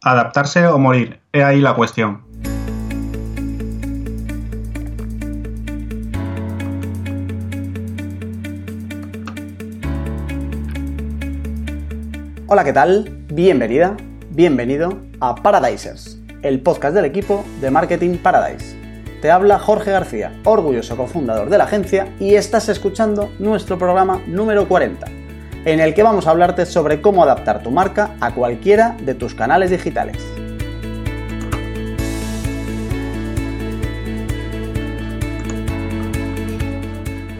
Adaptarse o morir, he ahí la cuestión. Hola, ¿qué tal? Bienvenida, bienvenido a Paradisers, el podcast del equipo de Marketing Paradise. Te habla Jorge García, orgulloso cofundador de la agencia, y estás escuchando nuestro programa número 40, en el que vamos a hablarte sobre cómo adaptar tu marca a cualquiera de tus canales digitales.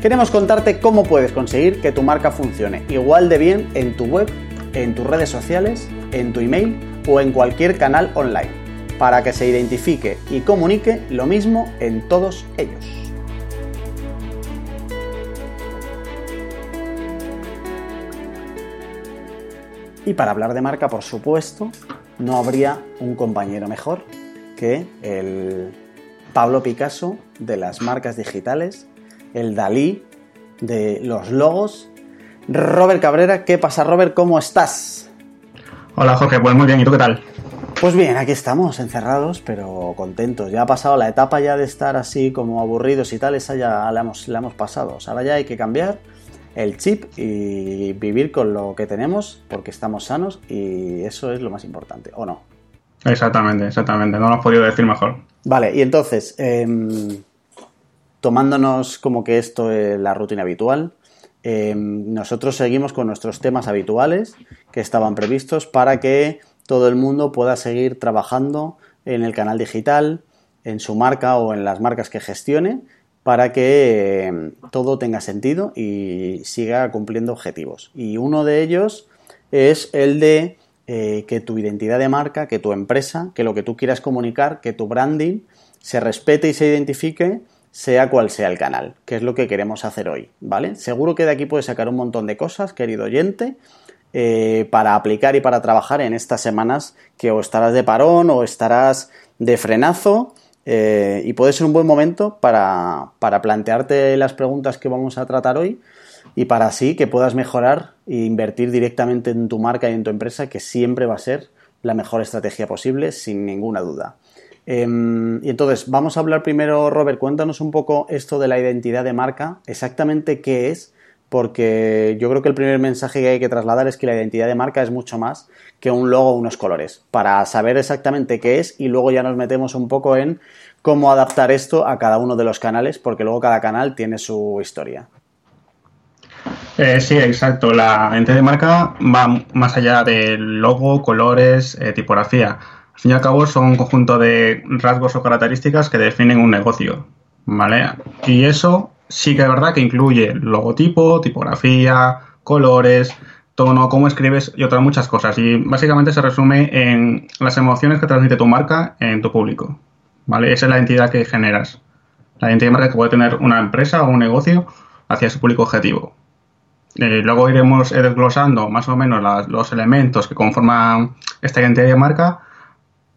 Queremos contarte cómo puedes conseguir que tu marca funcione igual de bien en tu web en tus redes sociales, en tu email o en cualquier canal online, para que se identifique y comunique lo mismo en todos ellos. Y para hablar de marca, por supuesto, no habría un compañero mejor que el Pablo Picasso de las marcas digitales, el Dalí de los logos Robert Cabrera. ¿Qué pasa, Robert? ¿Cómo estás? Hola, Jorge. Pues muy bien. ¿Y tú qué tal? Pues bien, aquí estamos, encerrados, pero contentos. Ya ha pasado la etapa ya de estar así como aburridos y tal, esa ya la hemos, la hemos pasado. ahora ya hay que cambiar el chip y vivir con lo que tenemos porque estamos sanos y eso es lo más importante, ¿o no? Exactamente, exactamente. No lo has podido decir mejor. Vale, y entonces, em, tomándonos como que esto es la rutina habitual, Em, nosotros seguimos con nuestros temas habituales que estaban previstos para que todo el mundo pueda seguir trabajando en el canal digital, en su marca o en las marcas que gestione para que em, todo tenga sentido y siga cumpliendo objetivos. Y uno de ellos es el de eh, que tu identidad de marca, que tu empresa, que lo que tú quieras comunicar, que tu branding se respete y se identifique sea cual sea el canal, que es lo que queremos hacer hoy, ¿vale? Seguro que de aquí puedes sacar un montón de cosas, querido oyente, eh, para aplicar y para trabajar en estas semanas que o estarás de parón o estarás de frenazo eh, y puede ser un buen momento para, para plantearte las preguntas que vamos a tratar hoy y para así que puedas mejorar e invertir directamente en tu marca y en tu empresa, que siempre va a ser la mejor estrategia posible, sin ninguna duda. Em, y entonces, vamos a hablar primero, Robert, cuéntanos un poco esto de la identidad de marca, exactamente qué es, porque yo creo que el primer mensaje que hay que trasladar es que la identidad de marca es mucho más que un logo o unos colores, para saber exactamente qué es y luego ya nos metemos un poco en cómo adaptar esto a cada uno de los canales, porque luego cada canal tiene su historia. Eh, sí, exacto. La identidad de marca va más allá del logo, colores, eh, tipografía al fin y al cabo son un conjunto de rasgos o características que definen un negocio, ¿vale? Y eso sí que es verdad que incluye logotipo, tipografía, colores, tono, cómo escribes y otras muchas cosas. Y básicamente se resume en las emociones que transmite tu marca en tu público, ¿vale? Esa es la identidad que generas. La identidad de marca que puede tener una empresa o un negocio hacia su público objetivo. Eh, luego iremos desglosando más o menos los elementos que conforman esta identidad de marca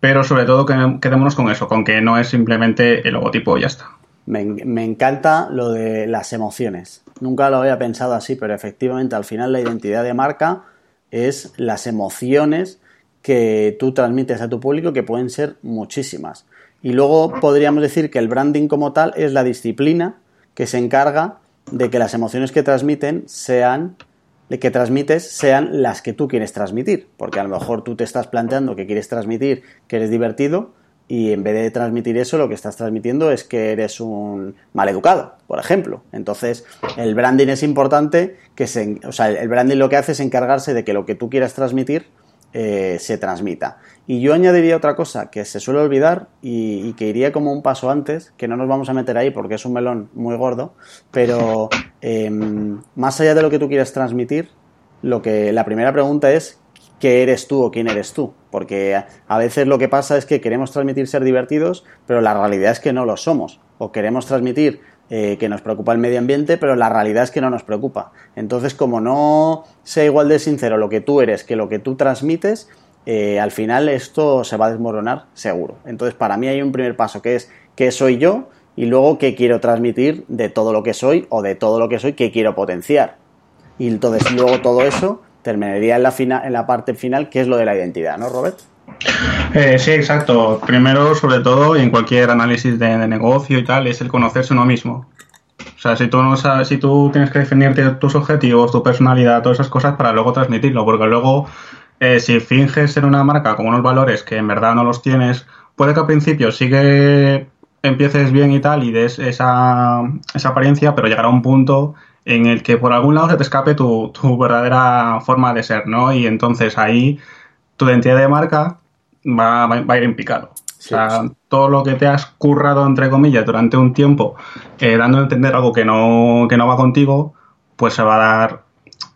pero sobre todo quedémonos con eso, con que no es simplemente el logotipo y ya está. Me, encanta lo de las emociones. Nunca lo había pensado así, pero efectivamente al final la identidad de marca es las emociones que tú transmites a tu público, que pueden ser muchísimas. Y luego podríamos decir que el branding como tal es la disciplina que se encarga de que las emociones que transmiten sean que transmites sean las que tú quieres transmitir, porque a lo mejor tú te estás planteando que quieres transmitir que eres divertido y en vez de transmitir eso lo que estás transmitiendo es que eres un maleducado, por ejemplo. Entonces, el branding es importante que se, o sea, el branding lo que hace es encargarse de que lo que tú quieras transmitir eh, se transmita. Y yo añadiría otra cosa que se suele olvidar y, que iría como un paso antes, que no nos vamos a meter ahí porque es un melón muy gordo, pero em, más allá de lo que tú quieras transmitir, lo que la primera pregunta es ¿qué eres tú o quién eres tú? Porque a veces lo que pasa es que queremos transmitir ser divertidos, pero la realidad es que no lo somos. O queremos transmitir eh, que nos preocupa el medio ambiente, pero la realidad es que no nos preocupa. Entonces, como no sea igual de sincero lo que tú eres que lo que tú transmites, eh, al final esto se va a desmoronar seguro. Entonces, para mí hay un primer paso que es qué soy yo y luego qué quiero transmitir de todo lo que soy o de todo lo que soy que quiero potenciar. Y entonces luego todo eso terminaría en la, en la parte final, que es lo de la identidad, ¿no, Robert? Eh, sí, exacto. Primero, sobre todo, y en cualquier análisis de, negocio y tal, es el conocerse uno mismo. O sea, si tú no sabes, si tú tienes que definirte tus objetivos, tu personalidad, todas esas cosas para luego transmitirlo, porque luego eh, si finges ser una marca con unos valores que en verdad no los tienes, puede que al principio sigue empieces bien y tal y des esa, esa apariencia, pero llegará un punto en el que por algún lado se te escape tu, tu verdadera forma de ser, ¿no? Y entonces ahí tu identidad de marca va, va, a ir en picado. o sea, todo lo que te has currado, entre comillas, durante un tiempo, eh, dando a entender algo que no, que no va contigo, pues se va a dar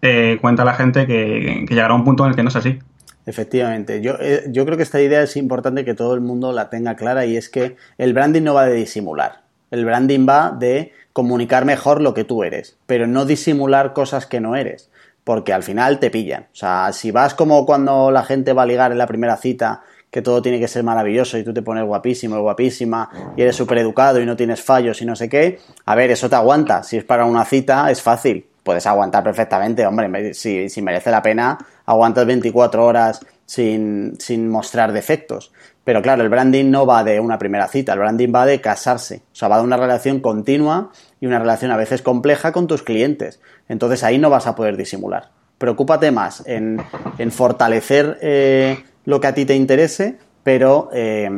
eh, cuenta a la gente que, llegará a un punto en el que no es así. Efectivamente, yo, eh, yo creo que esta idea es importante que todo el mundo la tenga clara y es que el branding no va de disimular, el branding va de comunicar mejor lo que tú eres, pero no disimular cosas que no eres, porque al final te pillan. O sea, si vas como cuando la gente va a ligar en la primera cita que todo tiene que ser maravilloso y tú te pones guapísimo, guapísima y eres súper educado y no tienes fallos y no sé qué, a ver, eso te aguanta. Si es para una cita, es fácil. Puedes aguantar perfectamente, hombre, si, si merece la pena, aguantas 24 horas sin, sin mostrar defectos. Pero claro, el branding no va de una primera cita, el branding va de casarse. O sea, va de una relación continua y una relación a veces compleja con tus clientes. Entonces ahí no vas a poder disimular. Preocúpate más en, en fortalecer eh, lo que a ti te interese, pero eh,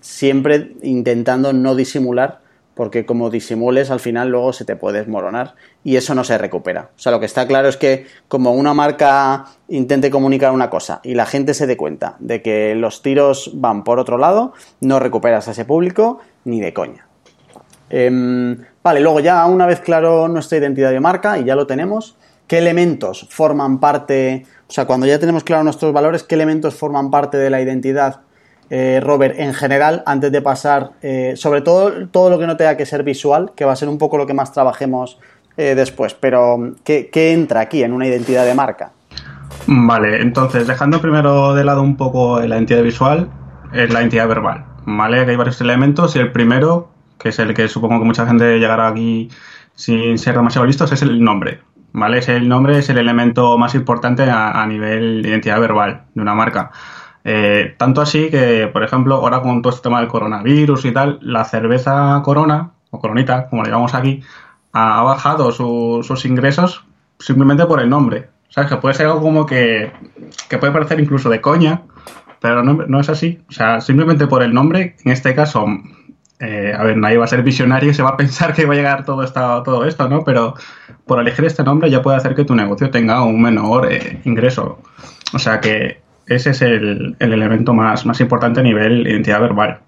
siempre intentando no disimular, porque como disimules al final luego se te puede desmoronar y eso no se recupera. O sea, lo que está claro es que como una marca intente comunicar una cosa y la gente se dé cuenta de que los tiros van por otro lado, no recuperas a ese público ni de coña. Em, vale, luego ya una vez claro nuestra identidad de marca y ya lo tenemos, ¿qué elementos forman parte o sea, cuando ya tenemos claro nuestros valores, ¿qué elementos forman parte de la identidad, eh, Robert, en general, antes de pasar, eh, sobre todo todo lo que no tenga que ser visual, que va a ser un poco lo que más trabajemos eh, después, pero ¿qué, entra aquí en una identidad de marca? Vale, entonces, dejando primero de lado un poco la identidad visual, es la identidad verbal, ¿vale? Que hay varios elementos y el primero, que es el que supongo que mucha gente llegará aquí sin ser demasiado listos, es el nombre, ¿vale? el nombre es el elemento más importante a, nivel de identidad verbal de una marca. Eh, tanto así que, por ejemplo, ahora con todo este tema del coronavirus y tal, la cerveza Corona, o Coronita, como le llamamos aquí, ha, bajado sus ingresos simplemente por el nombre. ¿Sabes? Que puede ser algo como que, que puede parecer incluso de coña, pero no, es así. O sea, simplemente por el nombre, en este caso, eh, a ver, nadie va a ser visionario y se va a pensar que va a llegar todo, esto, todo esto, ¿no? Pero por elegir este nombre ya puede hacer que tu negocio tenga un menor eh, ingreso. O sea que ese es el, elemento más, más importante a nivel identidad verbal.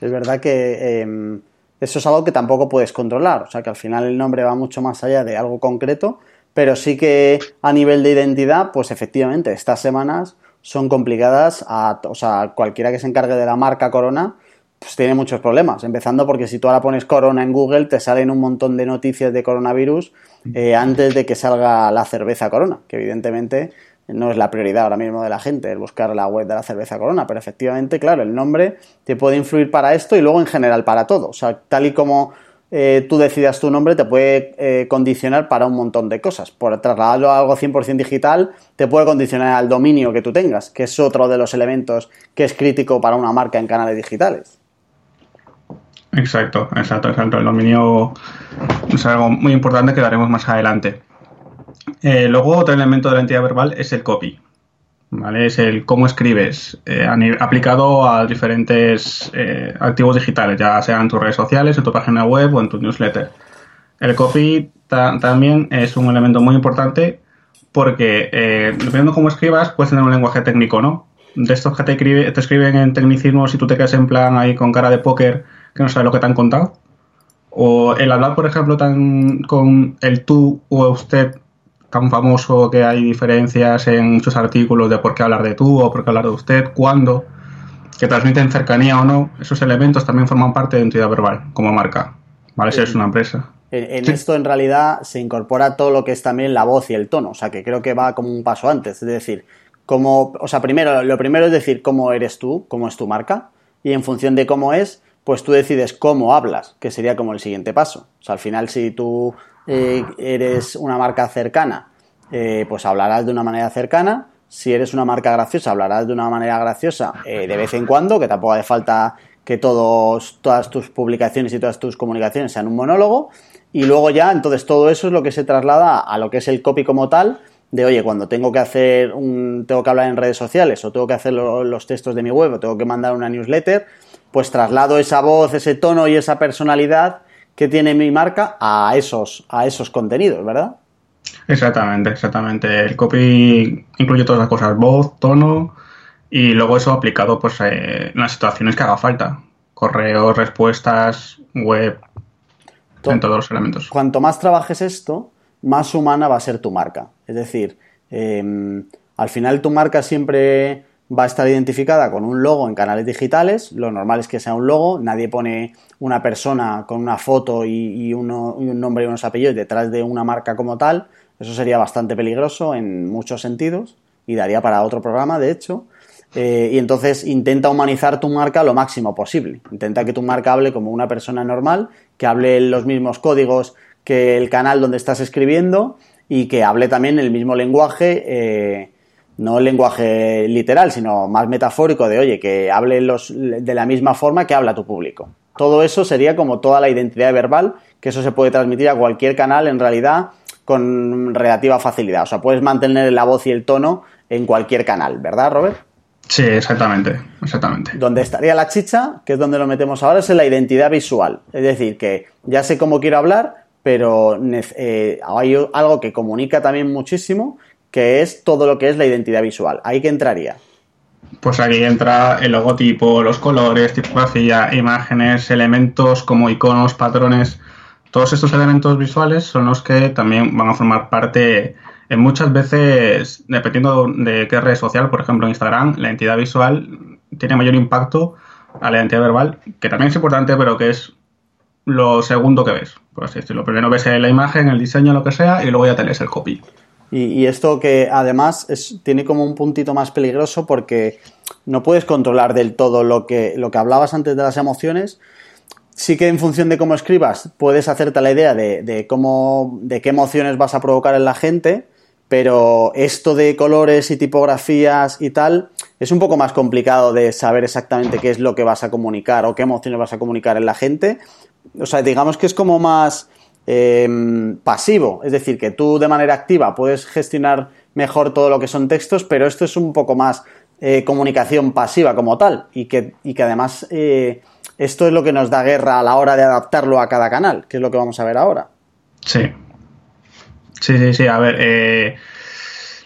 Es verdad que em, eso es algo que tampoco puedes controlar. O sea que al final el nombre va mucho más allá de algo concreto, pero sí que a nivel de identidad, pues efectivamente, estas semanas son complicadas a, o sea, cualquiera que se encargue de la marca Corona pues tiene muchos problemas. Empezando porque si tú ahora pones corona en Google, te salen un montón de noticias de coronavirus eh, antes de que salga la cerveza corona, que evidentemente no es la prioridad ahora mismo de la gente, el buscar la web de la cerveza corona, pero efectivamente, claro, el nombre te puede influir para esto y luego en general para todo. O sea, tal y como eh, tú decidas tu nombre, te puede eh, condicionar para un montón de cosas. Por trasladarlo a algo 100% digital, te puede condicionar al dominio que tú tengas, que es otro de los elementos que es crítico para una marca en canales digitales. Exacto, exacto, exacto. El dominio es algo muy importante que daremos más adelante. Eh, luego, otro elemento de la entidad verbal es el copy. ¿vale? Es el cómo escribes eh, aplicado a diferentes eh, activos digitales, ya sean en tus redes sociales, en tu página web o en tu newsletter. El copy también es un elemento muy importante porque, dependiendo de cómo escribas, puedes tener un lenguaje técnico, ¿no? De estos que te, te escriben en tecnicismos y tú te quedas en plan ahí con cara de póker que no sabe lo que te han contado. O el hablar, por ejemplo, tan con el tú o usted tan famoso que hay diferencias en sus artículos de por qué hablar de tú o por qué hablar de usted, cuándo, que transmiten cercanía o no, esos elementos también forman parte de identidad verbal como marca, ¿vale? Si es una empresa. En, esto en realidad se incorpora todo lo que es también la voz y el tono, o sea que creo que va como un paso antes, es decir, como, o sea, primero, lo primero es decir cómo eres tú, cómo es tu marca, y en función de cómo es, pues tú decides cómo hablas, que sería como el siguiente paso. O sea, al final si tú eh, eres una marca cercana, eh, pues hablarás de una manera cercana, Si eres una marca graciosa, hablarás de una manera graciosa eh, de vez en cuando, que tampoco hace falta que todos, todas tus publicaciones y todas tus comunicaciones sean un monólogo. Y luego ya, entonces todo eso es lo que se traslada a lo que es el copy como tal, de oye, cuando tengo que hacer un, tengo que hablar en redes sociales, o tengo que hacer los textos de mi web, o tengo que mandar una newsletter, pues traslado esa voz, ese tono y esa personalidad que tiene mi marca a esos, a esos contenidos, ¿verdad? Exactamente, exactamente. El copy incluye todas las cosas, voz, tono y luego eso aplicado pues eh, en las situaciones que haga falta. Correos, respuestas, web, en todos los elementos. Cuanto más trabajes esto, más humana va a ser tu marca. Es decir, em, al final tu marca siempre va a estar identificada con un logo en canales digitales. Lo normal es que sea un logo. Nadie pone una persona con una foto y, un nombre y unos apellidos detrás de una marca como tal. Eso sería bastante peligroso en muchos sentidos y daría para otro programa, de hecho. Eh, y entonces intenta humanizar tu marca lo máximo posible. Intenta que tu marca hable como una persona normal, que hable los mismos códigos que el canal donde estás escribiendo y que hable también el mismo lenguaje. Eh, no el lenguaje literal, sino más metafórico de, oye, que hable los, de la misma forma que habla tu público. Todo eso sería como toda la identidad verbal, que eso se puede transmitir a cualquier canal en realidad con relativa facilidad. O sea, puedes mantener la voz y el tono en cualquier canal, ¿verdad, Robert? Sí, exactamente, exactamente. Donde estaría la chicha, que es donde lo metemos ahora, es en la identidad visual. Es decir, que ya sé cómo quiero hablar, pero eh, hay algo que comunica también muchísimo, que es todo lo que es la identidad visual. ¿Ahí que entraría? Pues aquí entra el logotipo, los colores, tipografía, imágenes, elementos como iconos, patrones. Todos estos elementos visuales son los que también van a formar parte, en muchas veces, dependiendo de qué red social, por ejemplo Instagram, la identidad visual tiene mayor impacto a la identidad verbal, que también es importante, pero que es lo segundo que ves, por así decirlo. Primero ves la imagen, el diseño, lo que sea, y luego ya tenés el copy. Y, esto que además tiene como un puntito más peligroso porque no puedes controlar del todo lo que, lo que hablabas antes de las emociones. Sí que en función de cómo escribas puedes hacerte la idea de, cómo, de qué emociones vas a provocar en la gente, pero esto de colores y tipografías y tal es un poco más complicado de saber exactamente qué es lo que vas a comunicar o qué emociones vas a comunicar en la gente. O sea, digamos que es como más Em, pasivo, es decir, que tú de manera activa puedes gestionar mejor todo lo que son textos, pero esto es un poco más eh, comunicación pasiva como tal y que, que además eh, esto es lo que nos da guerra a la hora de adaptarlo a cada canal, que es lo que vamos a ver ahora. Sí. Sí, sí, sí. A ver, eh,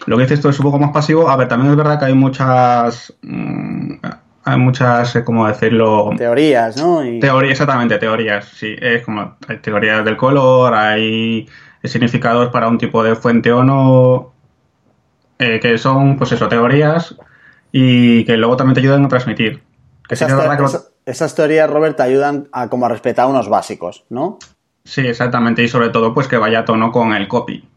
lo que dices esto es un poco más pasivo. A ver, también es verdad que hay muchas... Mm, hay muchas, eh, ¿cómo decirlo? Teorías, ¿no? Teorías, exactamente, teorías, sí. Es como, hay teorías del color, hay significados para un tipo de fuente o no, eh, que son, pues eso, teorías y que luego también te ayudan a transmitir. esas, teorías, Robert, te ayudan a como a respetar unos básicos, ¿no? Sí, exactamente, y sobre todo, pues que vaya a tono con el copy,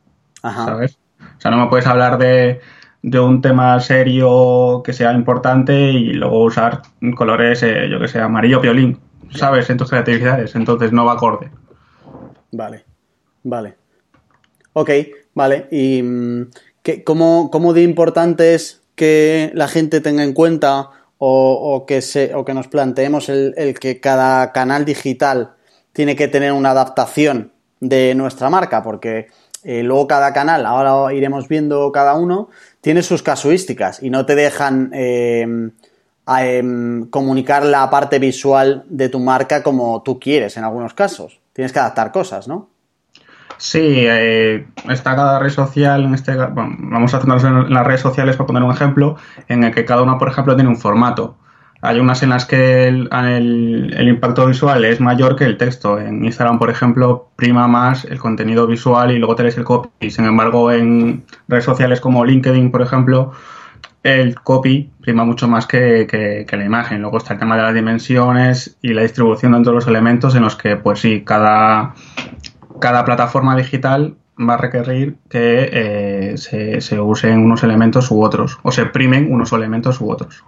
Ajá. ¿sabes? O sea, no me puedes hablar de de un tema serio que sea importante y luego usar colores, eh, yo que sé, amarillo violín, ¿sabes? En tus creatividades, entonces no va acorde. Vale, vale. Ok, vale. ¿Y mm, qué, cómo, cómo, de importante es que la gente tenga en cuenta o, que, se, o que nos planteemos el, el que cada canal digital tiene que tener una adaptación de nuestra marca? Porque eh, luego cada canal, ahora iremos viendo cada uno, tiene sus casuísticas y no te dejan eh, em, comunicar la parte visual de tu marca como tú quieres en algunos casos. Tienes que adaptar cosas, ¿no? Sí, eh, está cada red social, en este, vamos a centrarnos en las redes sociales para poner un ejemplo, en el que cada una, por ejemplo, tiene un formato. Hay unas en las que el, impacto visual es mayor que el texto. En Instagram, por ejemplo, prima más el contenido visual y luego tenés el copy. Sin embargo, en redes sociales como LinkedIn, por ejemplo, el copy prima mucho más que, la imagen. Luego está el tema de las dimensiones y la distribución de todos los elementos en los que, pues sí, cada, cada plataforma digital va a requerir que eh, se, se usen unos elementos u otros, o se primen unos elementos u otros.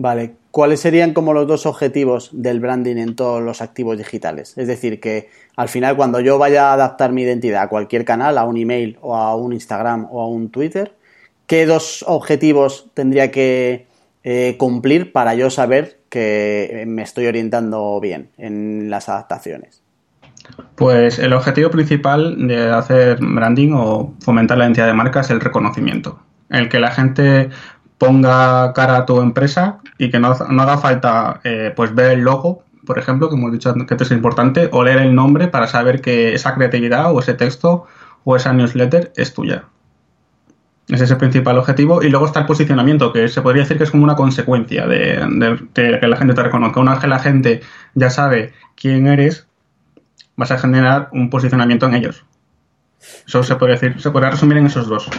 Vale, ¿cuáles serían como los dos objetivos del branding en todos los activos digitales? Es decir, que al final cuando yo vaya a adaptar mi identidad a cualquier canal, a un email o a un Instagram o a un Twitter, ¿qué dos objetivos tendría que eh, cumplir para yo saber que me estoy orientando bien en las adaptaciones? Pues el objetivo principal de hacer branding o fomentar la identidad de marca es el reconocimiento. El que la gente ponga cara a tu empresa y que no, haga falta eh, pues ver el logo, por ejemplo, que hemos dicho que es importante, o leer el nombre para saber que esa creatividad o ese texto o esa newsletter es tuya. Ese es el principal objetivo. Y luego está el posicionamiento, que se podría decir que es como una consecuencia de, que la gente te reconozca. Una vez que la gente ya sabe quién eres, vas a generar un posicionamiento en ellos. Eso se puede decir, se podría resumir en esos dos.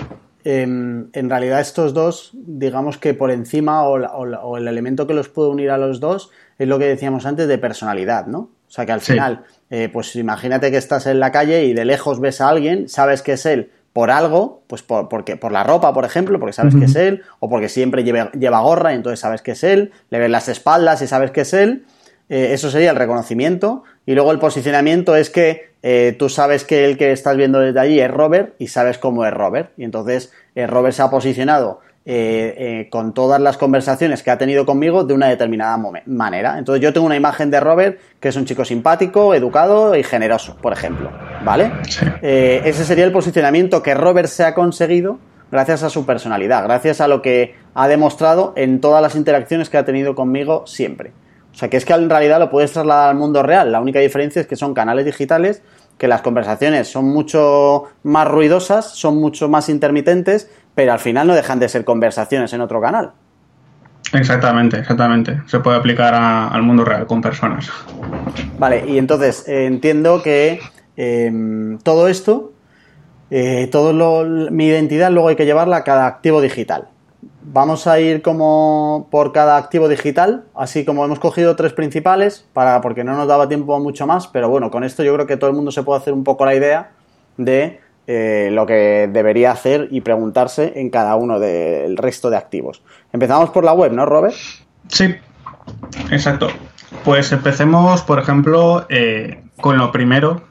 Em, en realidad estos dos, digamos que por encima o, el elemento que los puede unir a los dos es lo que decíamos antes de personalidad, ¿no? O sea que al final, eh, pues imagínate que estás en la calle y de lejos ves a alguien, sabes que es él por algo, pues por, porque, por la ropa, por ejemplo, porque sabes que es él, o porque siempre lleva, lleva gorra y entonces sabes que es él, le ves las espaldas y sabes que es él, eh, eso sería el reconocimiento. Y luego el posicionamiento es que eh, tú sabes que el que estás viendo desde allí es Robert y sabes cómo es Robert. Y entonces eh, Robert se ha posicionado con todas las conversaciones que ha tenido conmigo de una determinada manera. Entonces yo tengo una imagen de Robert que es un chico simpático, educado y generoso, por ejemplo. ¿Vale? ese sería el posicionamiento que Robert se ha conseguido gracias a su personalidad, gracias a lo que ha demostrado en todas las interacciones que ha tenido conmigo siempre. O sea, que es que en realidad lo puedes trasladar al mundo real. La única diferencia es que son canales digitales, que las conversaciones son mucho más ruidosas, son mucho más intermitentes, pero al final no dejan de ser conversaciones en otro canal. Exactamente, exactamente. Se puede aplicar al mundo real con personas. Vale, y entonces eh, entiendo que em, todo esto, eh, todo mi identidad luego hay que llevarla a cada activo digital. Vamos a ir como por cada activo digital, así como hemos cogido tres principales, para, porque no nos daba tiempo mucho más, pero bueno, con esto yo creo que todo el mundo se puede hacer un poco la idea de eh, lo que debería hacer y preguntarse en cada uno del resto de activos. Empezamos por la web, ¿no, Robert? Sí, exacto. Pues empecemos, por ejemplo, eh, con lo primero,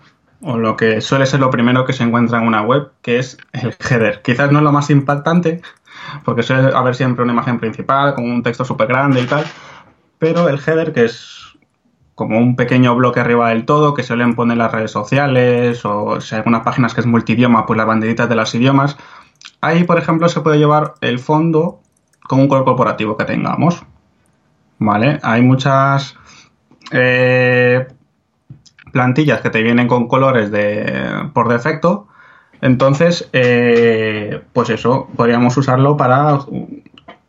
o lo que suele ser lo primero que se encuentra en una web, que es el header. Quizás no es lo más impactante, porque suele haber siempre una imagen principal con un texto súper grande y tal, pero el header, que es como un pequeño bloque arriba del todo que suelen poner las redes sociales o si hay algunas páginas que es multidioma, pues las banderitas de los idiomas. Ahí, por ejemplo, se puede llevar el fondo con un color corporativo que tengamos. ¿Vale? Hay muchas eh, plantillas que te vienen con colores de, por defecto entonces, eh, pues eso, podríamos usarlo para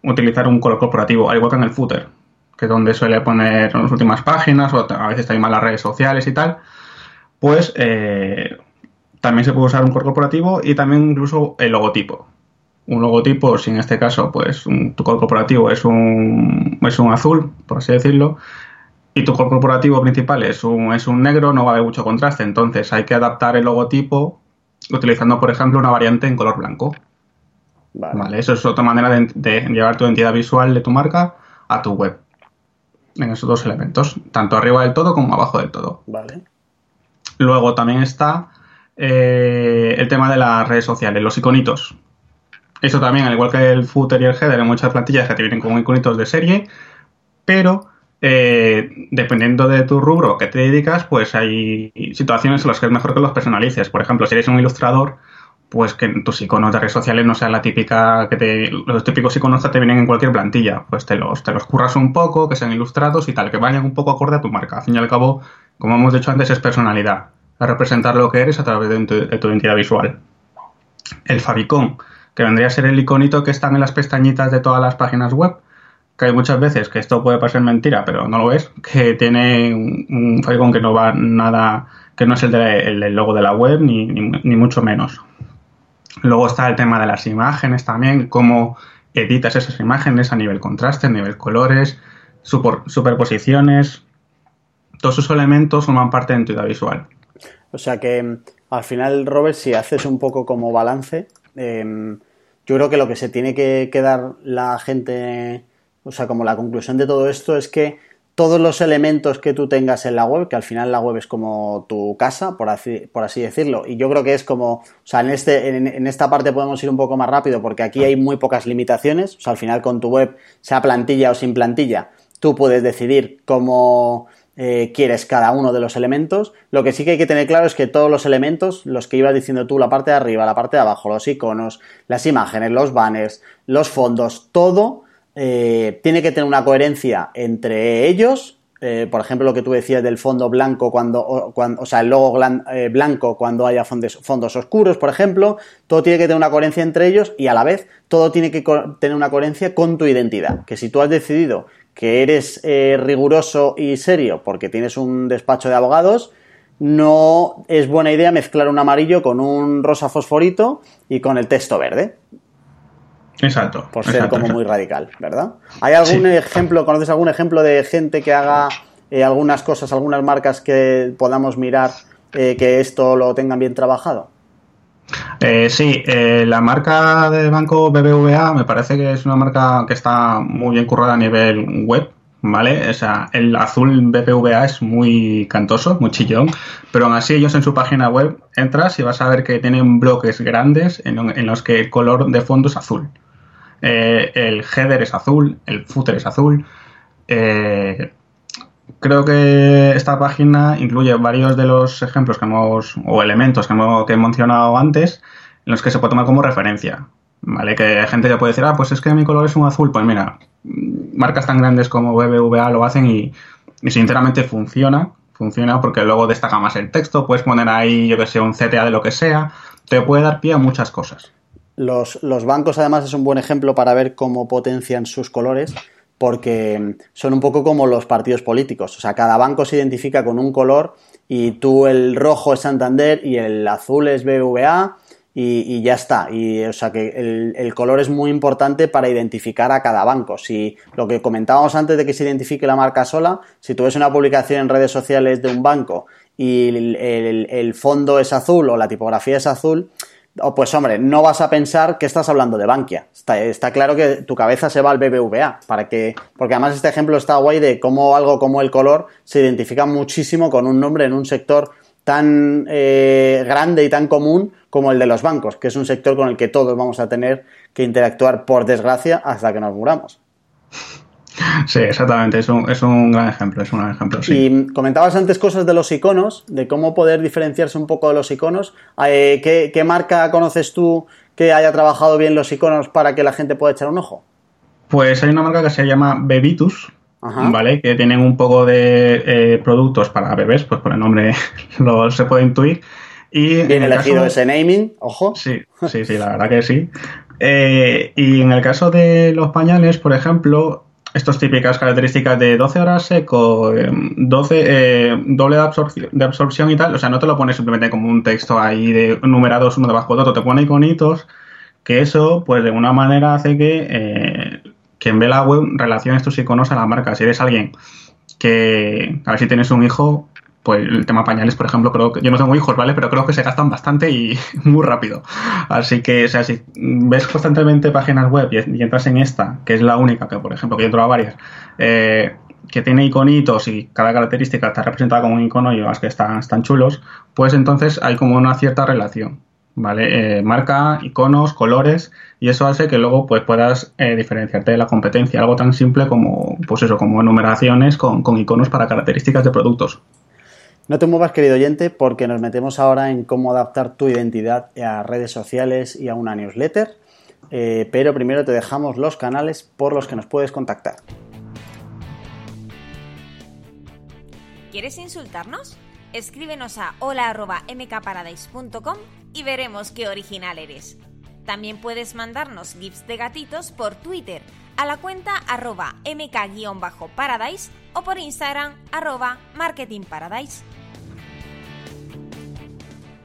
utilizar un color corporativo, al igual que en el footer, que es donde suele poner las últimas páginas o a veces también las redes sociales y tal. Pues eh, también se puede usar un color corporativo y también incluso el logotipo. Un logotipo, si en este caso, pues tu color corporativo es un, es un azul, por así decirlo, y tu color corporativo principal es un, es un negro, no va a haber mucho contraste. Entonces hay que adaptar el logotipo utilizando, por ejemplo, una variante en color blanco. Vale. Eso es otra manera de, llevar tu identidad visual de tu marca a tu web. En esos dos elementos, tanto arriba del todo como abajo del todo. Vale. Luego también está eh, el tema de las redes sociales, los iconitos. Eso también, al igual que el footer y el header, hay muchas plantillas que te vienen con iconitos de serie, pero eh, dependiendo de tu rubro que te dedicas, pues hay situaciones en las que es mejor que los personalices. Por ejemplo, si eres un ilustrador, pues que tus iconos de redes sociales no sean la típica que te, los típicos iconos que te vienen en cualquier plantilla, pues te los, te los curras un poco, que sean ilustrados y tal, que vayan un poco acorde a tu marca. Al fin y al cabo, como hemos dicho antes, es personalidad, a representar lo que eres a través de tu, tu identidad visual. El favicon, que vendría a ser el iconito que están en las pestañitas de todas las páginas web, que hay muchas veces que esto puede parecer mentira, pero no lo es, que tiene un, un que no va nada, que no es el, logo de la web, ni, ni, mucho menos. Luego está el tema de las imágenes también, cómo editas esas imágenes a nivel contraste, a nivel colores, superposiciones. Todos esos elementos forman parte de tu identidad visual. O sea que al final, Robert, si haces un poco como balance, em, yo creo que lo que se tiene que, que dar la gente o sea, como la conclusión de todo esto es que todos los elementos que tú tengas en la web, que al final la web es como tu casa, por así, por así decirlo, y yo creo que es como, o sea, en, este, en, esta parte podemos ir un poco más rápido porque aquí hay muy pocas limitaciones, o sea, al final con tu web, sea plantilla o sin plantilla, tú puedes decidir cómo eh, quieres cada uno de los elementos. Lo que sí que hay que tener claro es que todos los elementos, los que ibas diciendo tú, la parte de arriba, la parte de abajo, los iconos, las imágenes, los banners, los fondos, todo eh, tiene que tener una coherencia entre ellos. Eh, por ejemplo, lo que tú decías del fondo blanco cuando, o, sea, el logo eh, blanco cuando haya fondos, fondos, oscuros, por ejemplo, todo tiene que tener una coherencia entre ellos y a la vez todo tiene que tener una coherencia con tu identidad. Que si tú has decidido que eres riguroso y serio porque tienes un despacho de abogados, no es buena idea mezclar un amarillo con un rosa fosforito y con el texto verde. Exacto. Por ser como muy radical, ¿verdad? ¿Hay algún ejemplo, conoces algún ejemplo de gente que haga eh, algunas cosas, algunas marcas que podamos mirar eh, que esto lo tengan bien trabajado? Eh, sí, la marca de banco BBVA me parece que es una marca que está muy bien currada a nivel web, ¿vale? O sea, el azul BBVA es muy cantoso, muy chillón, pero aún así ellos en su página web entras y vas a ver que tienen bloques grandes en los que el color de fondo es azul. Eh, el header es azul, el footer es azul. Eh, creo que esta página incluye varios de los ejemplos que hemos, o elementos que, hemos, que he mencionado antes, en los que se puede tomar como referencia. ¿Vale? Que hay gente que puede decir, ah, pues es que mi color es un azul. Pues mira, marcas tan grandes como BBVA lo hacen y, sinceramente funciona. Funciona porque luego destaca más el texto, puedes poner ahí, yo que sé, un CTA de lo que sea, te puede dar pie a muchas cosas. Los, bancos además es un buen ejemplo para ver cómo potencian sus colores porque son un poco como los partidos políticos. O sea, cada banco se identifica con un color y tú el rojo es Santander y el azul es BBVA y, ya está. Y, o sea, que el, color es muy importante para identificar a cada banco. Si lo que comentábamos antes de que se identifique la marca sola, si tú ves una publicación en redes sociales de un banco y el fondo es azul o la tipografía es azul, Oh, pues hombre, no vas a pensar que estás hablando de Bankia. Está, claro que tu cabeza se va al BBVA, para que, porque además este ejemplo está guay de cómo algo como el color se identifica muchísimo con un nombre en un sector tan eh, grande y tan común como el de los bancos, que es un sector con el que todos vamos a tener que interactuar, por desgracia, hasta que nos muramos. Sí, exactamente, es un, es un gran ejemplo, es un gran ejemplo, sí. Y comentabas antes cosas de los iconos, de cómo poder diferenciarse un poco de los iconos. Eh, ¿qué, marca conoces tú que haya trabajado bien los iconos para que la gente pueda echar un ojo? Pues hay una marca que se llama Bebitus, ¿vale? Que tienen un poco de eh, productos para bebés, pues por el nombre lo, se puede intuir. Y bien elegido ese naming, ojo. Sí, sí, sí, la verdad que sí. Eh, y en el caso de los pañales, por ejemplo, estas típicas características de 12 horas seco, 12, eh, doble de absorción, de absorción y tal, o sea, no te lo pones simplemente como un texto ahí de numerados uno debajo de otro, te pone iconitos, que eso, pues de alguna manera hace que eh, quien ve la web relacione estos iconos a la marca. Si eres alguien que, a ver si tienes un hijo, pues el tema pañales, por ejemplo, creo que yo no tengo hijos, ¿vale? Pero creo que se gastan bastante y muy rápido. Así que, o sea, si ves constantemente páginas web y, entras en esta, que es la única, que por ejemplo, que yo entro a varias, eh, que tiene iconitos y cada característica está representada con un icono y las que están, están chulos, pues entonces hay como una cierta relación. ¿Vale? Eh, marca, iconos, colores, y eso hace que luego pues, puedas eh, diferenciarte de la competencia. Algo tan simple como, pues eso, como enumeraciones con, con iconos para características de productos. No te muevas, querido oyente, porque nos metemos ahora en cómo adaptar tu identidad a redes sociales y a una newsletter. Eh, pero primero te dejamos los canales por los que nos puedes contactar. ¿Quieres insultarnos? Escríbenos a hola.mkparadise.com y veremos qué original eres. También puedes mandarnos gifs de gatitos por Twitter a la cuenta arroba mk-paradise o por Instagram arroba marketingparadise.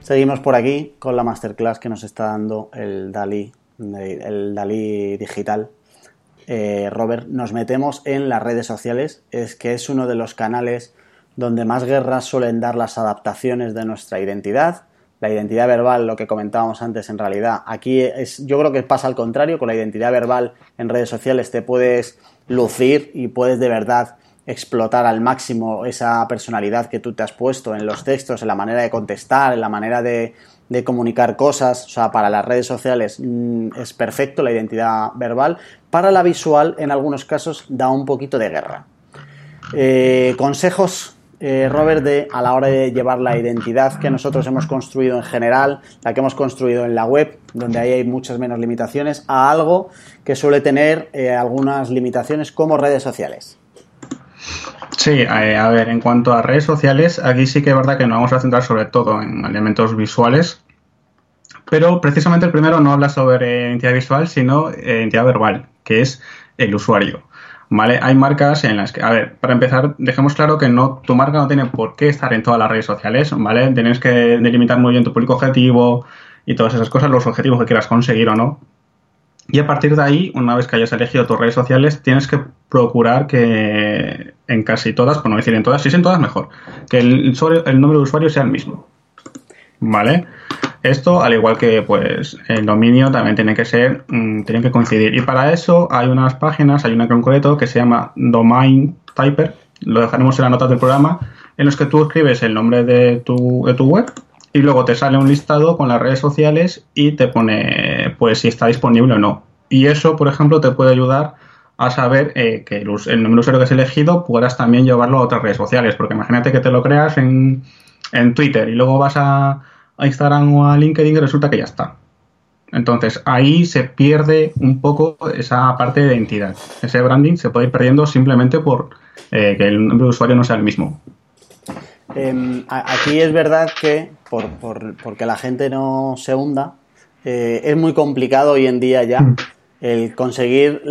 Seguimos por aquí con la masterclass que nos está dando el Dalí, el Dalí digital. Eh, Robert, nos metemos en las redes sociales, es que es uno de los canales donde más guerras suelen dar las adaptaciones de nuestra identidad. La identidad verbal, lo que comentábamos antes, en realidad, aquí es, yo creo que pasa al contrario, con la identidad verbal en redes sociales te puedes lucir y puedes de verdad explotar al máximo esa personalidad que tú te has puesto en los textos, en la manera de contestar, en la manera de, comunicar cosas. O sea, para las redes sociales mm, es perfecto la identidad verbal. Para la visual, en algunos casos, da un poquito de guerra. Eh, consejos, eh, Robert, de, a la hora de llevar la identidad que nosotros hemos construido en general, la que hemos construido en la web, donde ahí hay muchas menos limitaciones, a algo que suele tener eh, algunas limitaciones como redes sociales. Sí, eh, a ver, en cuanto a redes sociales, aquí sí que es verdad que nos vamos a centrar sobre todo en elementos visuales, pero precisamente el primero no habla sobre identidad visual, sino eh, identidad verbal, que es el usuario. ¿Vale? Hay marcas en las que, a ver, para empezar, dejemos claro que no, tu marca no tiene por qué estar en todas las redes sociales, ¿vale? Tienes que delimitar muy bien tu público objetivo y todas esas cosas, los objetivos que quieras conseguir o no. Y a partir de ahí, una vez que hayas elegido tus redes sociales, tienes que procurar que en casi todas, por no decir en todas, si es en todas, mejor, que el, número de usuarios sea el mismo. ¿Vale? Esto, al igual que pues el dominio, también tiene que ser, mm, tienen que coincidir. Y para eso hay unas páginas, hay una en concreto que se llama Domain Typer, lo dejaremos en la nota del programa, en los que tú escribes el nombre de tu web y luego te sale un listado con las redes sociales y te pone pues si está disponible o no. Y eso, por ejemplo, te puede ayudar a saber eh, que el, número de usuario que has elegido puedas también llevarlo a otras redes sociales. Porque imagínate que te lo creas en, Twitter y luego vas a, Instagram o a LinkedIn y resulta que ya está. Entonces ahí se pierde un poco esa parte de identidad. Ese branding se puede ir perdiendo simplemente por eh, que el nombre de usuario no sea el mismo. Em, aquí es verdad que, por, porque la gente no se hunda, eh, es muy complicado hoy en día ya el conseguir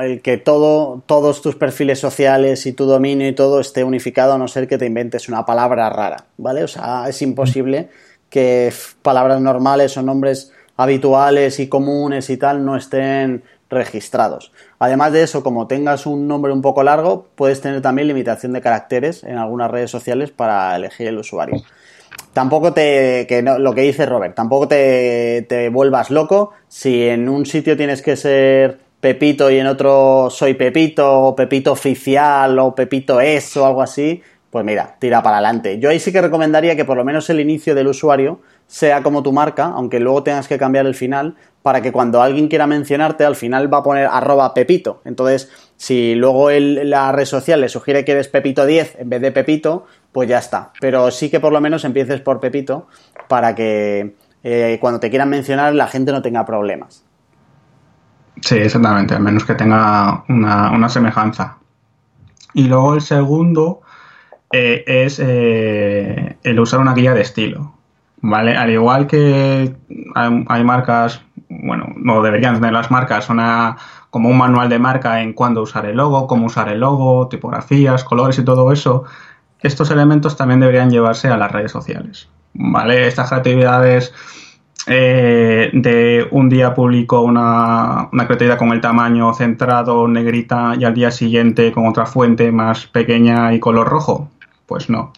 el que todo, todos tus perfiles sociales y tu dominio y todo esté unificado a no ser que te inventes una palabra rara, ¿vale? O sea, es imposible que palabras normales o nombres habituales y comunes y tal no estén registrados. Además de eso, como tengas un nombre un poco largo, puedes tener también limitación de caracteres en algunas redes sociales para elegir el usuario. Tampoco te, que lo que dice Robert, tampoco te, te vuelvas loco si en un sitio tienes que ser Pepito y en otro soy Pepito, o Pepito oficial, o Pepito es, o algo así, pues mira, tira para adelante. Yo ahí sí que recomendaría que por lo menos el inicio del usuario sea como tu marca, aunque luego tengas que cambiar el final, para que cuando alguien quiera mencionarte, al final va a poner arroba Pepito. Entonces, si luego la red social le sugiere que eres Pepito 10 en vez de Pepito, pues ya está. Pero sí que por lo menos empieces por Pepito para que eh, cuando te quieran mencionar la gente no tenga problemas. Sí, exactamente, al menos que tenga una, semejanza. Y luego el segundo eh, es eh, el usar una guía de estilo. ¿Vale? Al igual que hay, marcas, bueno, no deberían tener las marcas, una, como un manual de marca en cuándo usar el logo, cómo usar el logo, tipografías, colores y todo eso, estos elementos también deberían llevarse a las redes sociales. ¿Vale? Estas actividades eh, de un día publico una, una creatividad con el tamaño centrado, negrita, y al día siguiente con otra fuente más pequeña y color rojo. Pues no.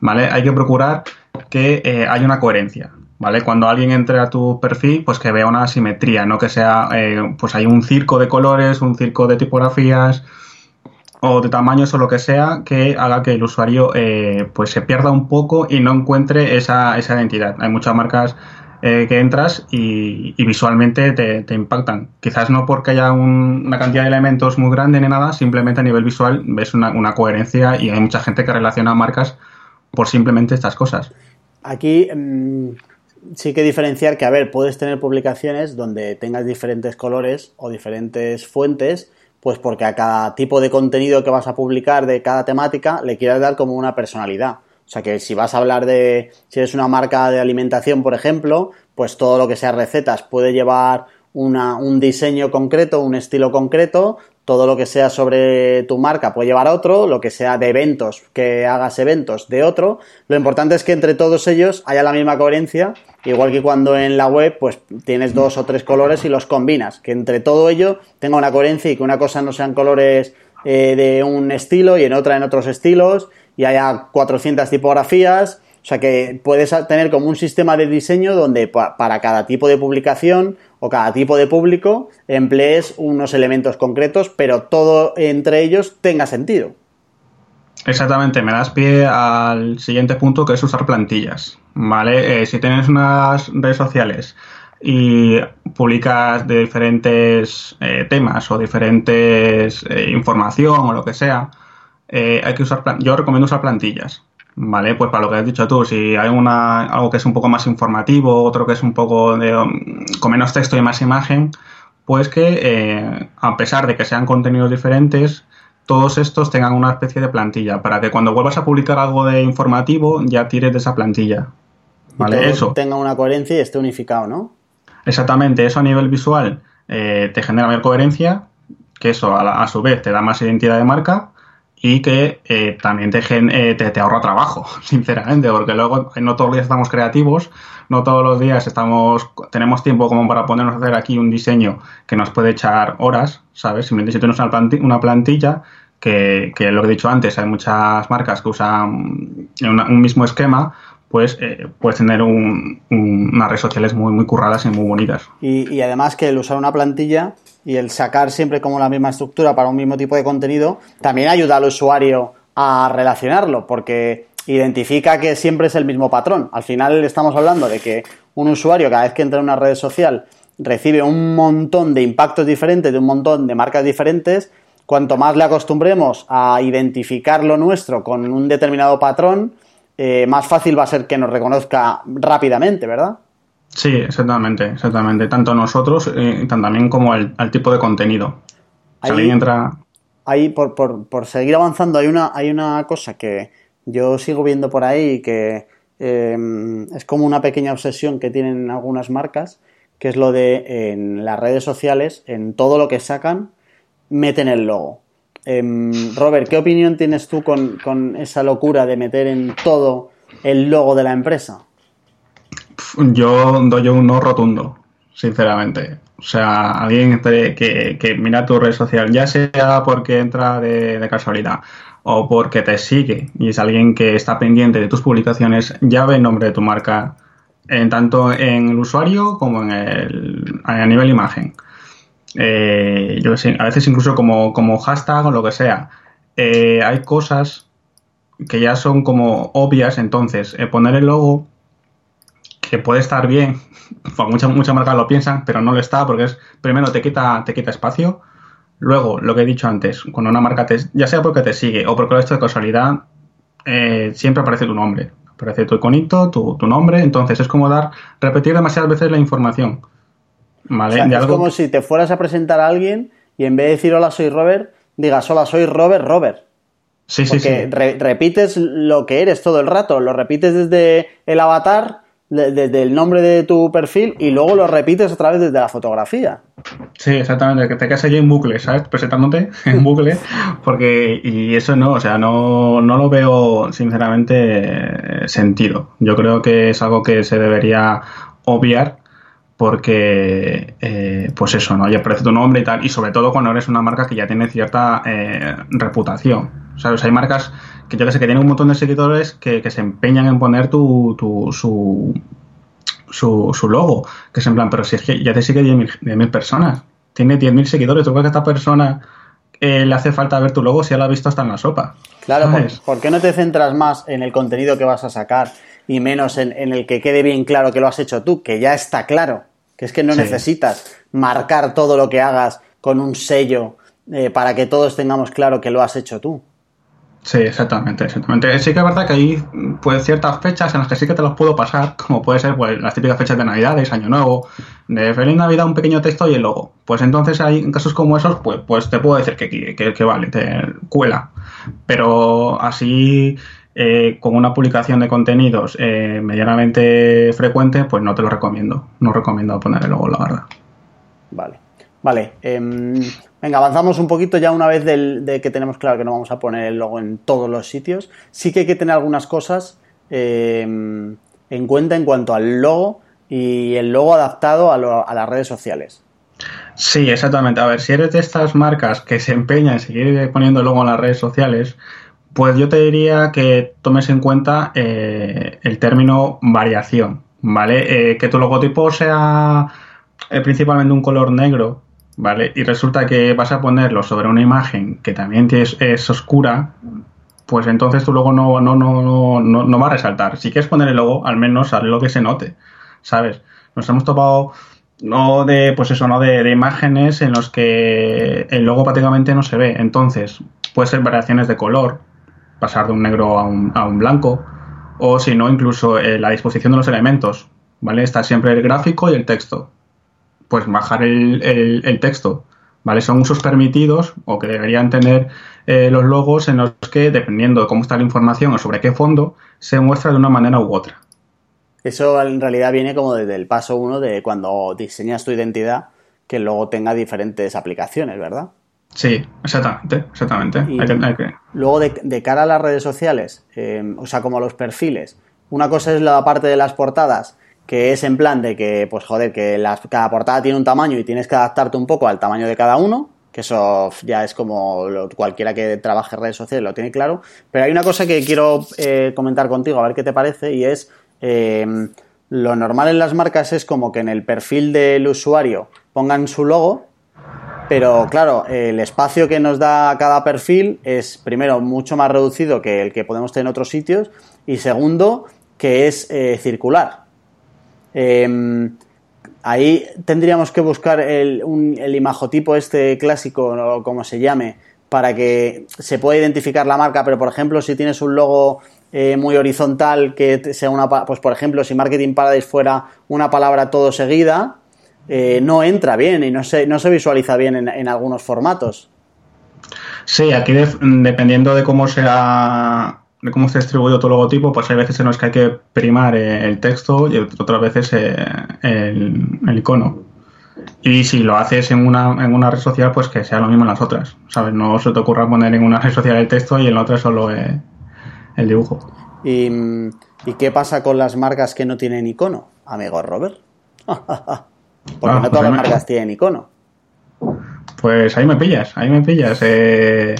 ¿Vale? Hay que procurar que eh, hay una coherencia, ¿vale? Cuando alguien entre a tu perfil, pues que vea una simetría, no que sea, eh, pues hay un circo de colores, un circo de tipografías o de tamaños o lo que sea que haga que el usuario eh, pues se pierda un poco y no encuentre esa, esa identidad. Hay muchas marcas que entras y, visualmente te, impactan. Quizás no porque haya una cantidad de elementos muy grande ni nada, simplemente a nivel visual ves una coherencia y hay mucha gente que relaciona marcas por simplemente estas cosas. Aquí mm, sí que diferenciar que, a ver, puedes tener publicaciones donde tengas diferentes colores o diferentes fuentes, pues porque a cada tipo de contenido que vas a publicar de cada temática le quieras dar como una personalidad. O sea que si vas a hablar de, si eres una marca de alimentación, por ejemplo, pues todo lo que sea recetas puede llevar un diseño concreto, un estilo concreto, todo lo que sea sobre tu marca puede llevar a otro, lo que sea de eventos, que hagas eventos de otro. Lo importante es que entre todos ellos haya la misma coherencia, igual que cuando en la web pues tienes dos o tres colores y los combinas, que entre todo ello tenga una coherencia y que una cosa no sean colores eh, de un estilo y en otra en otros estilos y haya 400 tipografías. O sea que puedes tener como un sistema de diseño donde para cada tipo de publicación o cada tipo de público emplees unos elementos concretos, pero todo entre ellos tenga sentido. Exactamente, me das pie al siguiente punto que es usar plantillas. ¿Vale? Eh, si tienes unas redes sociales y publicas de diferentes eh, temas o diferentes eh, información o lo que sea, hay que usar yo recomiendo usar plantillas. ¿Vale? Pues para lo que has dicho tú, si hay una, algo que es un poco más informativo, otro que es un poco de, con menos texto y más imagen, pues que a pesar de que sean contenidos diferentes, todos estos tengan una especie de plantilla para que cuando vuelvas a publicar algo de informativo ya tires de esa plantilla. ¿Vale? eso. Tenga una coherencia y esté unificado, ¿no? Exactamente, eso a nivel visual eh, te genera mayor coherencia, que eso a, su vez te da más identidad de marca y que eh, también eh, te, te, ahorra trabajo, sinceramente, porque luego no todos los días estamos creativos, no todos los días estamos tenemos tiempo como para ponernos a hacer aquí un diseño que nos puede echar horas, ¿sabes? Simplemente si tienes una plantilla, que, que lo que he dicho antes, hay muchas marcas que usan un mismo esquema, pues eh, puedes tener unas redes sociales muy, muy curradas y muy bonitas. Y, además que el usar una plantilla y el sacar siempre como la misma estructura para un mismo tipo de contenido, también ayuda al usuario a relacionarlo, porque identifica que siempre es el mismo patrón. Al final estamos hablando de que un usuario cada vez que entra en una red social recibe un montón de impactos diferentes de un montón de marcas diferentes. Cuanto más le acostumbremos a identificar lo nuestro con un determinado patrón, eh, más fácil va a ser que nos reconozca rápidamente, ¿verdad? Sí, exactamente, exactamente. Tanto nosotros, eh, también como el, tipo de contenido. Ahí, entra... ahí por, por, seguir avanzando, hay una, hay una cosa que yo sigo viendo por ahí que em, es como una pequeña obsesión que tienen algunas marcas, que es lo de en las redes sociales, en todo lo que sacan, meten el logo. Em, Robert, ¿qué opinión tienes tú con, esa locura de meter en todo el logo de la empresa? Yo doy un no rotundo, sinceramente. O sea, alguien que, que mira tu red social, ya sea porque entra de, casualidad o porque te sigue y es alguien que está pendiente de tus publicaciones, ya ve el nombre de tu marca en, tanto en el usuario como en el, a nivel imagen. Eh, yo a veces incluso como, como hashtag o lo que sea. Eh, hay cosas que ya son como obvias, entonces eh, poner el logo que puede estar bien, muchas muchas marcas lo piensan, pero no lo está porque es primero te quita te quita espacio, luego lo que he dicho antes, cuando una marca te, ya sea porque te sigue o porque lo ha hecho de casualidad, siempre aparece tu nombre, aparece tu iconito, tu, tu nombre, entonces es como dar repetir demasiadas veces la información es como si te fueras a presentar a alguien y en vez de decir hola soy Robert, digas hola soy Robert Robert. Sí, sí, sí. repites lo que eres todo el rato, lo repites desde el avatar, desde el nombre de tu perfil y luego lo repites otra vez desde la fotografía. Sí, exactamente, que te quedas allí en bucle, ¿sabes? Presentándote en bucle, porque, y eso no, o sea, no, no lo veo sinceramente sentido. Yo creo que es algo que se debería obviar porque, eh, pues eso, ¿no? Ya aparece tu nombre y tal, y sobre todo cuando eres una marca que ya tiene cierta eh, reputación. ¿Sabes? Hay marcas que yo que sé, que tienen un montón de seguidores que, se empeñan en poner tu, tu su, su, su, logo, que es en plan, pero si es que ya te sigue 10.000 personas, tiene 10.000 seguidores, tú crees que esta persona eh, le hace falta ver tu logo si ya la ha visto hasta en la sopa. Claro, ¿por qué no te centras más en el contenido que vas a sacar y menos en, el que quede bien claro que lo has hecho tú, que ya está claro, que es que no necesitas marcar todo lo que hagas con un sello eh, para que todos tengamos claro que lo has hecho tú. Sí, exactamente, exactamente. Sí que es verdad que hay pues, ciertas fechas en las que sí que te los puedo pasar, como puede ser pues, las típicas fechas de Navidades, Año Nuevo, de Feliz Navidad, un pequeño texto y el logo. Pues entonces hay en casos como esos, pues, pues te puedo decir que, que, que vale, te cuela. Pero así eh, con una publicación de contenidos eh, medianamente frecuente, pues no te lo recomiendo. No recomiendo poner el logo, la verdad. Vale. Vale. Em, venga, avanzamos un poquito ya una vez de que tenemos claro que no vamos a poner el logo en todos los sitios. Sí que hay que tener algunas cosas em, en cuenta en cuanto al logo y el logo adaptado a, las redes sociales. Sí, exactamente. A ver, si eres de estas marcas que se empeñan en seguir poniendo el logo en las redes sociales, pues yo te diría que tomes en cuenta eh, el término variación, ¿vale? Eh, que tu logotipo sea eh, principalmente un color negro, ¿vale? Y resulta que vas a ponerlo sobre una imagen que también es, oscura, pues entonces tu logo no, no, no, no, no va a resaltar. Si quieres poner el logo, al menos haz lo que se note, ¿sabes? Nos hemos topado no de, pues eso, no de, imágenes en los que el logo prácticamente no se ve. Entonces, puede ser variaciones de color, pasar de un negro a un, a un blanco, o si no, incluso eh, la disposición de los elementos, ¿vale? Está siempre el gráfico y el texto. Pues bajar el, el, texto, ¿vale? Son usos permitidos o que deberían tener eh, los logos en los que, dependiendo de cómo está la información o sobre qué fondo, se muestra de una manera u otra. Eso en realidad viene como desde el paso uno de cuando diseñas tu identidad, que luego tenga diferentes aplicaciones, ¿verdad? Sí, exactamente, exactamente. Luego de, cara a las redes sociales, eh, o sea, como los perfiles, una cosa es la parte de las portadas, que es en plan de que, pues joder, que cada portada tiene un tamaño y tienes que adaptarte un poco al tamaño de cada uno, que eso ya es como cualquiera que trabaje en redes sociales lo tiene claro. Pero hay una cosa que quiero eh, comentar contigo, a ver qué te parece, y es eh, lo normal en las marcas es como que en el perfil del usuario pongan su logo pero claro, el espacio que nos da cada perfil es, primero, mucho más reducido que el que podemos tener en otros sitios y segundo, que es eh, circular. Em, ahí tendríamos que buscar el, el imajotipo este clásico, o como se llame, para que se pueda identificar la marca, pero por ejemplo, si tienes un logo eh, muy horizontal, que sea una, pues por ejemplo, si Marketing Paradise fuera una palabra todo seguida, eh, no entra bien y no se, no se visualiza bien en, algunos formatos. Sí, aquí dependiendo de cómo sea de cómo se distribuido tu logotipo, pues hay veces en los que hay que primar eh, el texto y otras veces eh, el, icono. Y si lo haces en una, en una red social, pues que sea lo mismo en las otras. ¿Sabes? No se te ocurra poner en una red social el texto y en la otra solo el dibujo. ¿Y, ¿Y qué pasa con las marcas que no tienen icono, amigo Robert? Porque no todas las marcas tienen icono. Pues ahí me pillas, ahí me pillas. Eh,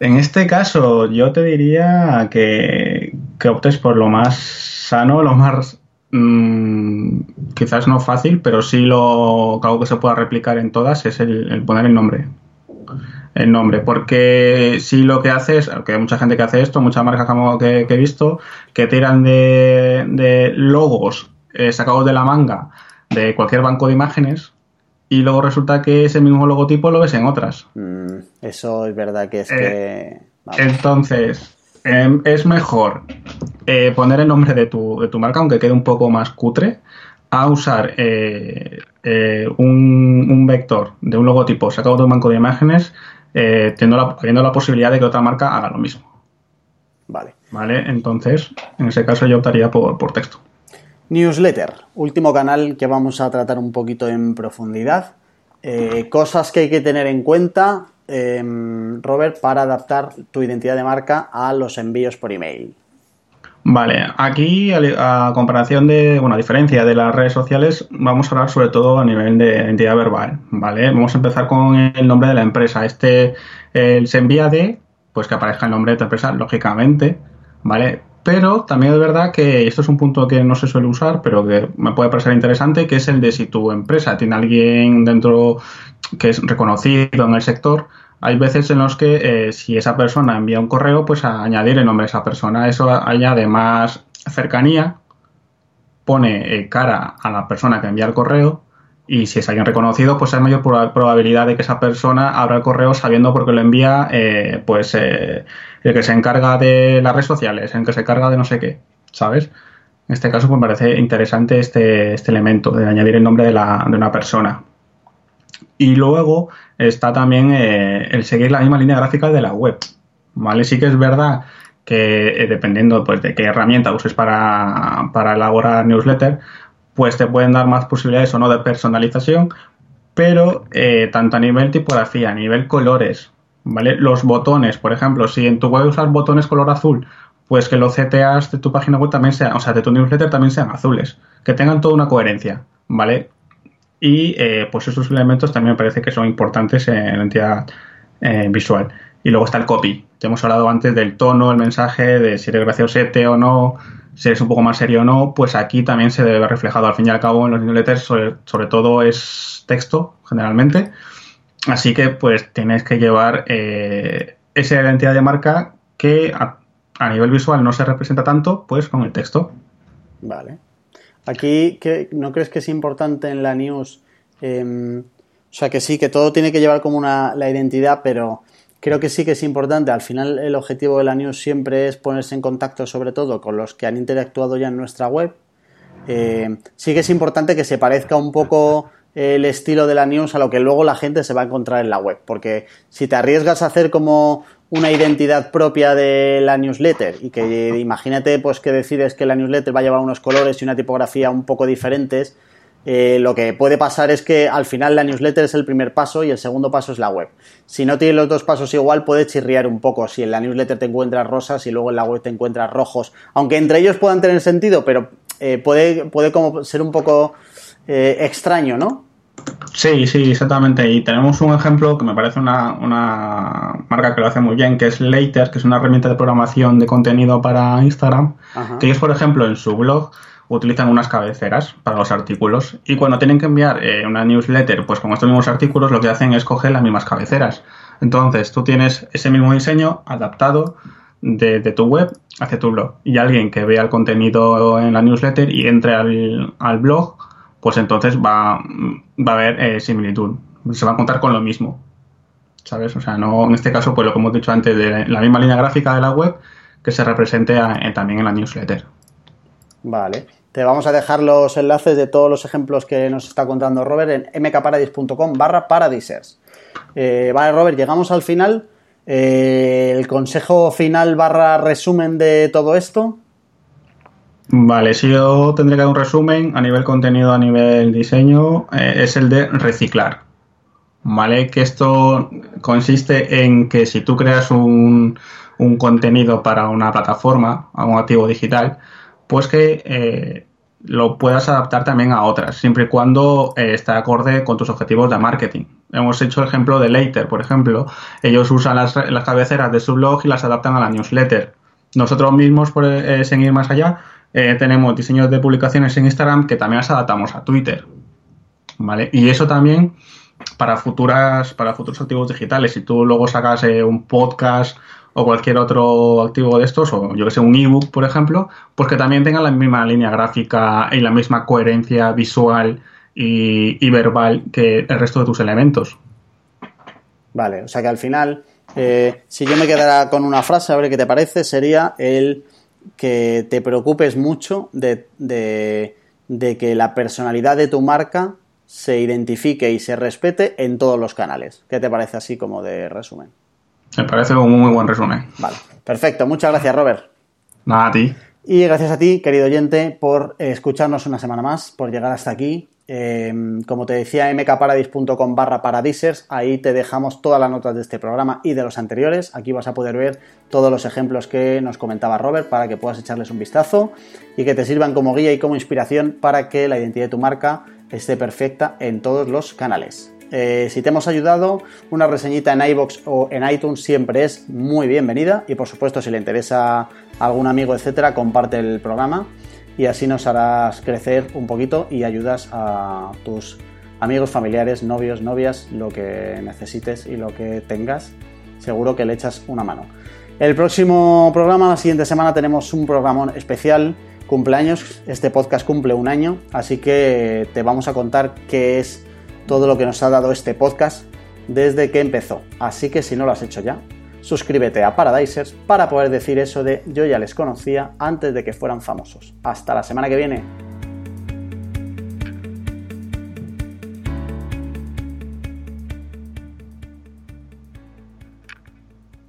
en este caso, yo te diría que, optes por lo más sano, lo más mm, quizás no fácil, pero sí lo algo que se pueda replicar en todas es el, poner el nombre. El nombre, porque si lo que haces, que hay mucha gente que hace esto, muchas marcas que, que he visto, que tiran de, logos eh, sacados de la manga de cualquier banco de imágenes y luego resulta que ese mismo logotipo lo ves en otras. Mm, eso es verdad que es eh, que... Entonces, em, es mejor eh, poner el nombre de tu, de tu marca, aunque quede un poco más cutre, a usar eh, un, un, vector de un logotipo sacado de un banco de imágenes, teniendo la, teniendo la posibilidad de que otra marca haga lo mismo. Vale. Vale, entonces, en ese caso yo optaría por, por texto. Newsletter, último canal que vamos a tratar un poquito en profundidad. Eh, cosas que hay que tener en cuenta, em, Robert, para adaptar tu identidad de marca a los envíos por email. Vale, aquí a, comparación de, bueno, a diferencia de las redes sociales, vamos a hablar sobre todo a nivel de identidad verbal, ¿vale? Vamos a empezar con el nombre de la empresa. Este se envía de, pues que aparezca el nombre de tu empresa, lógicamente, ¿vale? Pero también es verdad que esto es un punto que no se suele usar, pero que me puede parecer interesante, que es el de si tu empresa tiene alguien dentro que es reconocido en el sector, hay veces en los que eh, si esa persona envía un correo, pues a añadir el nombre de esa persona. Eso añade más cercanía, pone eh, cara a la persona que envía el correo y si es alguien reconocido, pues hay mayor probabilidad de que esa persona abra el correo sabiendo por qué lo envía, eh, pues eh, el que se encarga de las redes sociales, el que se encarga de no sé qué, ¿sabes? En este caso, pues me parece interesante este, este elemento de añadir el nombre de, la, de una persona. Y luego está también eh, el seguir la misma línea gráfica de la web, ¿vale? Sí que es verdad que dependiendo pues, de qué herramienta uses para, para elaborar newsletter, pues te pueden dar más posibilidades o no de personalización, pero eh, tanto a nivel tipografía, a nivel colores, ¿vale? Los botones, por ejemplo, si en tu web usas botones color azul, pues que los CTAs de tu página web también sean, o sea, de tu newsletter también sean azules, que tengan toda una coherencia, ¿vale? Y eh, pues esos elementos también me parece que son importantes en la entidad eh, visual. Y luego está el copy. Te hemos hablado antes del tono, el mensaje, de si eres graciosete o no, si es un poco más serio o no, pues aquí también se debe ver reflejado. Al fin y al cabo, en los newsletters sobre, todo es texto, generalmente. Así que pues tienes que llevar eh, esa identidad de marca que a, nivel visual no se representa tanto, pues con el texto. Vale. Aquí, ¿no crees que es importante en la news? Em, o sea, que sí, que todo tiene que llevar como una, la identidad, pero creo que sí que es importante. Al final, el objetivo de la news siempre es ponerse en contacto, sobre todo, con los que han interactuado ya en nuestra web. Eh, sí que es importante que se parezca un poco el estilo de la news a lo que luego la gente se va a encontrar en la web. Porque si te arriesgas a hacer como una identidad propia de la newsletter y que imagínate pues que decides que la newsletter va a llevar unos colores y una tipografía un poco diferentes, eh, lo que puede pasar es que al final la newsletter es el primer paso y el segundo paso es la web. Si no tienes los dos pasos igual, puede chirriar un poco. Si en la newsletter te encuentras rosas y luego en la web te encuentras rojos. Aunque entre ellos puedan tener sentido, pero eh, puede, puede como ser un poco eh, extraño, ¿no? Sí, sí, exactamente. Y tenemos un ejemplo que me parece una, marca que lo hace muy bien, que es Later, que es una herramienta de programación de contenido para Instagram, que ellos, por ejemplo, en su blog utilizan unas cabeceras para los artículos y cuando tienen que enviar eh, una newsletter, pues con estos mismos artículos, lo que hacen es coger las mismas cabeceras. Entonces, tú tienes ese mismo diseño adaptado de, tu web hacia tu blog y alguien que vea el contenido en la newsletter y entre al blog, pues entonces va, va a haber eh, similitud. Se va a contar con lo mismo. ¿Sabes? O sea, no en este caso, pues lo que hemos dicho antes, de la misma línea gráfica de la web que se represente también en la newsletter. Vale. Te vamos a dejar los enlaces de todos los ejemplos que nos está contando Robert en mkparadis.com barra paradisers. Eh, vale, Robert, llegamos al final. Eh, el consejo final barra resumen de todo esto. Vale, si yo tendría que dar un resumen a nivel contenido, a nivel diseño, eh, es el de reciclar. ¿Vale? Que esto consiste en que si tú creas un, contenido para una plataforma, un activo digital, pues que eh, lo puedas adaptar también a otras, siempre y cuando eh, esté acorde con tus objetivos de marketing. Hemos hecho el ejemplo de Later, por ejemplo. Ellos usan las, cabeceras de su blog y las adaptan a la newsletter. Nosotros mismos, por seguir más allá, eh, tenemos diseños de publicaciones en Instagram que también las adaptamos a Twitter. ¿Vale? Y eso también para futuras, para futuros activos digitales. Si tú luego sacas eh, un podcast o cualquier otro activo de estos, o yo que sé, un ebook, por ejemplo, pues que también tenga la misma línea gráfica y la misma coherencia visual y, verbal que el resto de tus elementos. Vale, o sea que al final, eh, si yo me quedara con una frase, a ver qué te parece, sería el que te preocupes mucho de, que la personalidad de tu marca se identifique y se respete en todos los canales. ¿Qué te parece así como de resumen? Me parece un muy buen resumen. Vale, perfecto. Muchas gracias, Robert. Nada, a ti. Y gracias a ti, querido oyente, por escucharnos una semana más, por llegar hasta aquí. Em, como te decía, mkparadis.com barra paradisers, ahí te dejamos todas las notas de este programa y de los anteriores. Aquí vas a poder ver todos los ejemplos que nos comentaba Robert para que puedas echarles un vistazo y que te sirvan como guía y como inspiración para que la identidad de tu marca esté perfecta en todos los canales. Eh, si te hemos ayudado, una reseñita en iBox o en iTunes siempre es muy bienvenida y por supuesto si le interesa a algún amigo, etcétera, comparte el programa y así nos harás crecer un poquito y ayudas a tus amigos, familiares, novios, novias, lo que necesites y lo que tengas, seguro que le echas una mano. El próximo programa, la siguiente semana, tenemos un programa especial, cumpleaños. Este podcast cumple un año, así que te vamos a contar qué es todo lo que nos ha dado este podcast desde que empezó. Así que si no lo has hecho ya, suscríbete a Paradisers para poder decir eso de yo ya les conocía antes de que fueran famosos. Hasta la semana que viene.